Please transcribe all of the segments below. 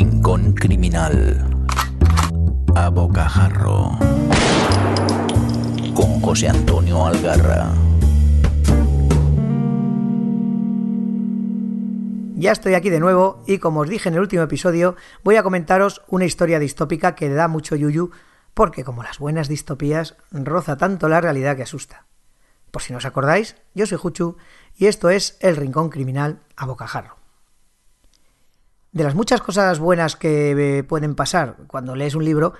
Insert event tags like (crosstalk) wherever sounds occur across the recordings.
Rincón Criminal. A Bocajarro. Con José Antonio Algarra. Ya estoy aquí de nuevo y como os dije en el último episodio, voy a comentaros una historia distópica que da mucho yuyu porque como las buenas distopías roza tanto la realidad que asusta. Por si no os acordáis, yo soy Juchu y esto es El Rincón Criminal a Bocajarro. De las muchas cosas buenas que pueden pasar cuando lees un libro,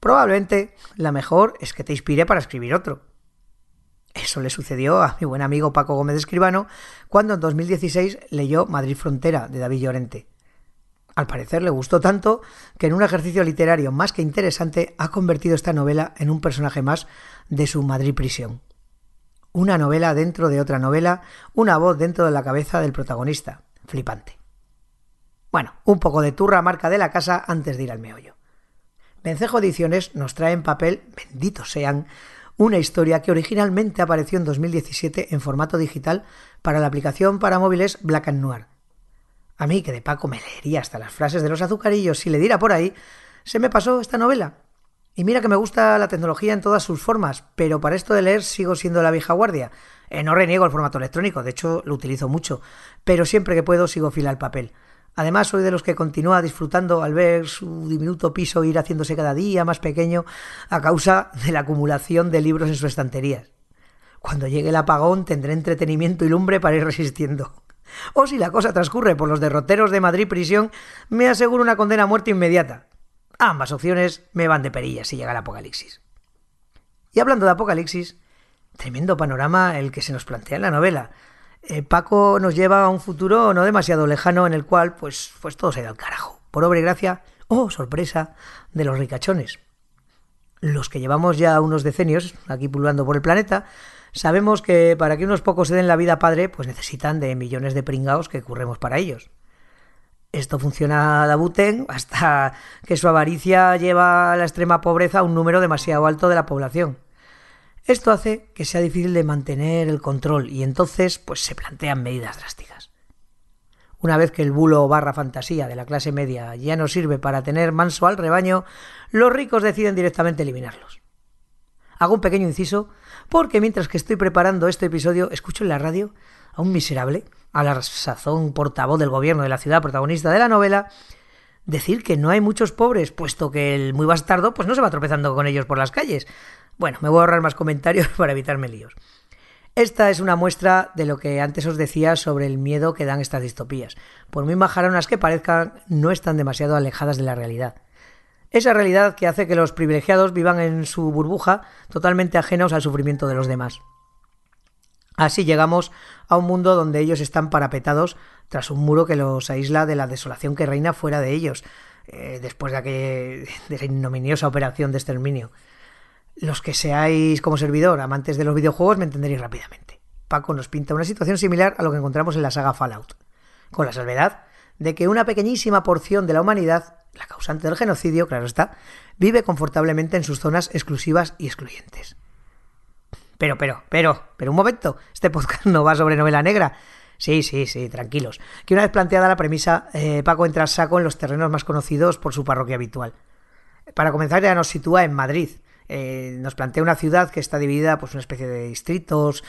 probablemente la mejor es que te inspire para escribir otro. Eso le sucedió a mi buen amigo Paco Gómez Escribano cuando en 2016 leyó Madrid Frontera de David Llorente. Al parecer le gustó tanto que en un ejercicio literario más que interesante ha convertido esta novela en un personaje más de su Madrid prisión. Una novela dentro de otra novela, una voz dentro de la cabeza del protagonista. Flipante. Bueno, un poco de turra marca de la casa antes de ir al meollo. Vencejo Ediciones nos trae en papel, benditos sean, una historia que originalmente apareció en 2017 en formato digital para la aplicación para móviles Black and Noir. A mí, que de Paco me leería hasta las frases de los azucarillos si le diera por ahí, se me pasó esta novela. Y mira que me gusta la tecnología en todas sus formas, pero para esto de leer sigo siendo la vieja guardia. Eh, no reniego el formato electrónico, de hecho lo utilizo mucho, pero siempre que puedo sigo fila al papel. Además, soy de los que continúa disfrutando al ver su diminuto piso ir haciéndose cada día más pequeño a causa de la acumulación de libros en sus estanterías. Cuando llegue el apagón tendré entretenimiento y lumbre para ir resistiendo. O si la cosa transcurre por los derroteros de Madrid prisión, me aseguro una condena a muerte inmediata. Ambas opciones me van de perillas si llega el apocalipsis. Y hablando de apocalipsis, tremendo panorama el que se nos plantea en la novela, eh, Paco nos lleva a un futuro no demasiado lejano en el cual pues, pues todo se da al carajo. Por obra y gracia, oh sorpresa, de los ricachones. Los que llevamos ya unos decenios aquí pululando por el planeta, sabemos que para que unos pocos se den la vida padre, pues necesitan de millones de pringaos que curremos para ellos. Esto funciona a buten hasta que su avaricia lleva a la extrema pobreza a un número demasiado alto de la población. Esto hace que sea difícil de mantener el control y entonces pues se plantean medidas drásticas. Una vez que el bulo barra fantasía de la clase media ya no sirve para tener manso al rebaño, los ricos deciden directamente eliminarlos. Hago un pequeño inciso porque mientras que estoy preparando este episodio escucho en la radio a un miserable, a la sazón portavoz del gobierno de la ciudad protagonista de la novela, decir que no hay muchos pobres, puesto que el muy bastardo pues no se va tropezando con ellos por las calles, bueno, me voy a ahorrar más comentarios (laughs) para evitarme líos. Esta es una muestra de lo que antes os decía sobre el miedo que dan estas distopías. Por muy majaronas que parezcan, no están demasiado alejadas de la realidad. Esa realidad que hace que los privilegiados vivan en su burbuja totalmente ajenos al sufrimiento de los demás. Así llegamos a un mundo donde ellos están parapetados tras un muro que los aísla de la desolación que reina fuera de ellos, eh, después de, aquella, de esa ignominiosa operación de exterminio. Los que seáis como servidor amantes de los videojuegos me entenderéis rápidamente. Paco nos pinta una situación similar a lo que encontramos en la saga Fallout, con la salvedad de que una pequeñísima porción de la humanidad, la causante del genocidio, claro está, vive confortablemente en sus zonas exclusivas y excluyentes. Pero, pero, pero, pero un momento, este podcast (laughs) no va sobre novela negra. Sí, sí, sí, tranquilos. Que una vez planteada la premisa, eh, Paco entra a saco en los terrenos más conocidos por su parroquia habitual. Para comenzar ya nos sitúa en Madrid, eh, nos plantea una ciudad que está dividida, pues una especie de distritos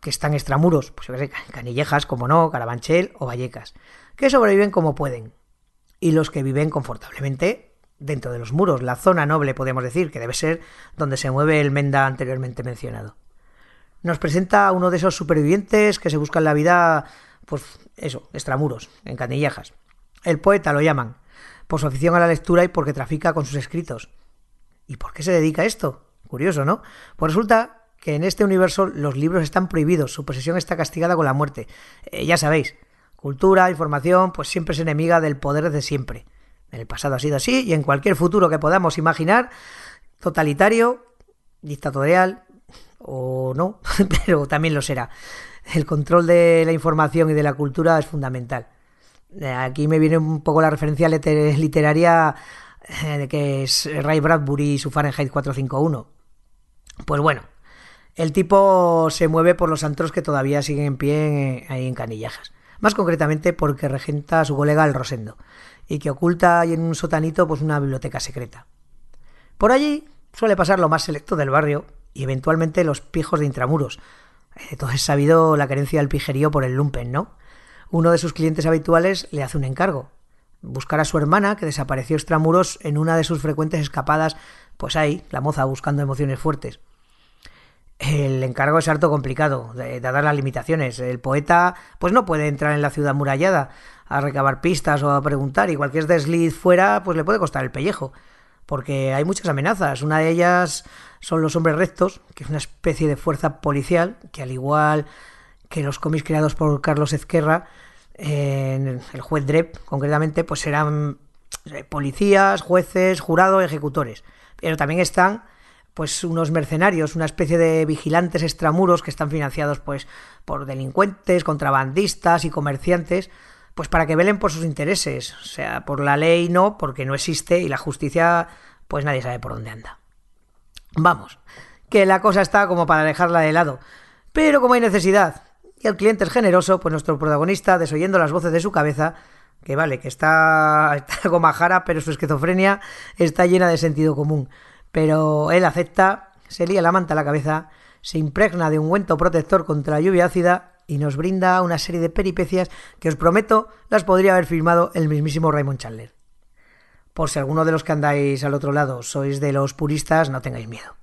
que están extramuros, pues yo sé, Canillejas, como no, Carabanchel o Vallecas, que sobreviven como pueden. Y los que viven confortablemente dentro de los muros, la zona noble, podemos decir, que debe ser donde se mueve el Menda anteriormente mencionado. Nos presenta uno de esos supervivientes que se buscan la vida, pues eso, extramuros, en Canillejas. El poeta lo llaman, por su afición a la lectura y porque trafica con sus escritos. ¿Y por qué se dedica a esto? Curioso, ¿no? Pues resulta que en este universo los libros están prohibidos, su posesión está castigada con la muerte. Eh, ya sabéis, cultura, información, pues siempre es enemiga del poder desde siempre. En el pasado ha sido así y en cualquier futuro que podamos imaginar, totalitario, dictatorial o no, (laughs) pero también lo será. El control de la información y de la cultura es fundamental. Eh, aquí me viene un poco la referencia literaria eh, que es Ray Bradbury y su Fahrenheit 451. Pues bueno, el tipo se mueve por los antros que todavía siguen en pie ahí en Canillajas. más concretamente porque regenta a su colega el Rosendo, y que oculta en un sotanito pues una biblioteca secreta. Por allí suele pasar lo más selecto del barrio y eventualmente los pijos de intramuros. Eh, todo es sabido la carencia del pijerío por el lumpen, ¿no? Uno de sus clientes habituales le hace un encargo, buscar a su hermana que desapareció extramuros en una de sus frecuentes escapadas, pues ahí, la moza buscando emociones fuertes. El encargo es harto complicado, dadas las limitaciones. El poeta, pues no puede entrar en la ciudad murallada a recabar pistas o a preguntar, y cualquier desliz fuera, pues le puede costar el pellejo. Porque hay muchas amenazas. Una de ellas son los hombres rectos, que es una especie de fuerza policial, que al igual que los cómics creados por Carlos Ezquerra, en el juez Drep, concretamente, pues serán eh, policías, jueces, jurados, ejecutores. Pero también están pues unos mercenarios, una especie de vigilantes extramuros que están financiados pues por delincuentes, contrabandistas y comerciantes, pues para que velen por sus intereses, o sea, por la ley no, porque no existe y la justicia pues nadie sabe por dónde anda. Vamos, que la cosa está como para dejarla de lado, pero como hay necesidad y el cliente es generoso, pues nuestro protagonista, desoyendo las voces de su cabeza, que vale, que está, (laughs) está como majara, pero su esquizofrenia está llena de sentido común. Pero él acepta, se lía la manta a la cabeza, se impregna de un ungüento protector contra la lluvia ácida y nos brinda una serie de peripecias que os prometo las podría haber filmado el mismísimo Raymond Chandler. Por si alguno de los que andáis al otro lado sois de los puristas, no tengáis miedo.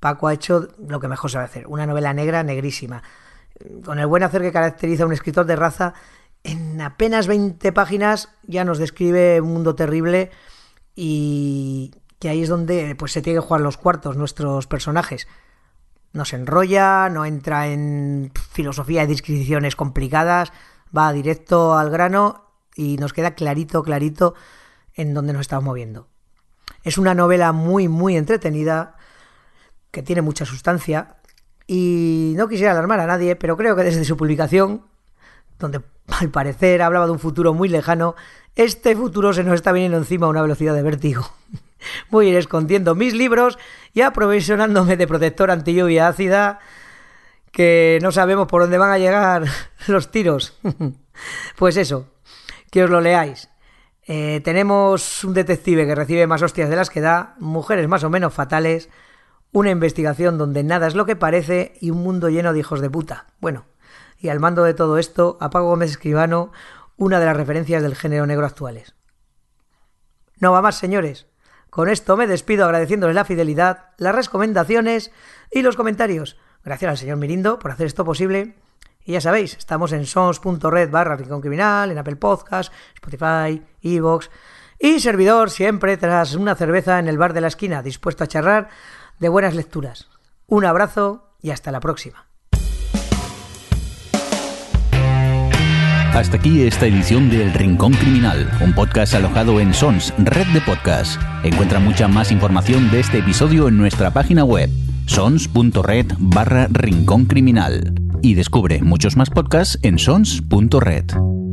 Paco ha hecho lo que mejor sabe hacer, una novela negra negrísima. Con el buen hacer que caracteriza a un escritor de raza, en apenas 20 páginas ya nos describe un mundo terrible y, que ahí es donde pues, se tiene que jugar los cuartos nuestros personajes. No se enrolla, no entra en filosofía y descripciones complicadas, va directo al grano y nos queda clarito, clarito en dónde nos estamos moviendo. Es una novela muy, muy entretenida, que tiene mucha sustancia, y no quisiera alarmar a nadie, pero creo que desde su publicación, donde al parecer hablaba de un futuro muy lejano, este futuro se nos está viniendo encima a una velocidad de vértigo. (laughs) Voy a ir escondiendo mis libros y aprovisionándome de protector anti lluvia ácida que no sabemos por dónde van a llegar (laughs) los tiros. (laughs) pues eso, que os lo leáis. Eh, tenemos un detective que recibe más hostias de las que da, mujeres más o menos fatales, una investigación donde nada es lo que parece y un mundo lleno de hijos de puta. Bueno, y al mando de todo esto, Apago Gómez Escribano, una de las referencias del género negro actuales. No va más, señores. Con esto me despido agradeciéndoles la fidelidad, las recomendaciones y los comentarios. Gracias al señor Mirindo por hacer esto posible. Y ya sabéis, estamos en sons.red barra Rincón Criminal, en Apple Podcast, Spotify, Evox y servidor siempre tras una cerveza en el bar de la esquina, dispuesto a charlar de buenas lecturas. Un abrazo y hasta la próxima. Hasta aquí esta edición de El Rincón Criminal, un podcast alojado en Sons, red de podcast. Encuentra mucha más información de este episodio en nuestra página web, sons.red barra Rincón Criminal. Y descubre muchos más podcasts en sons.red.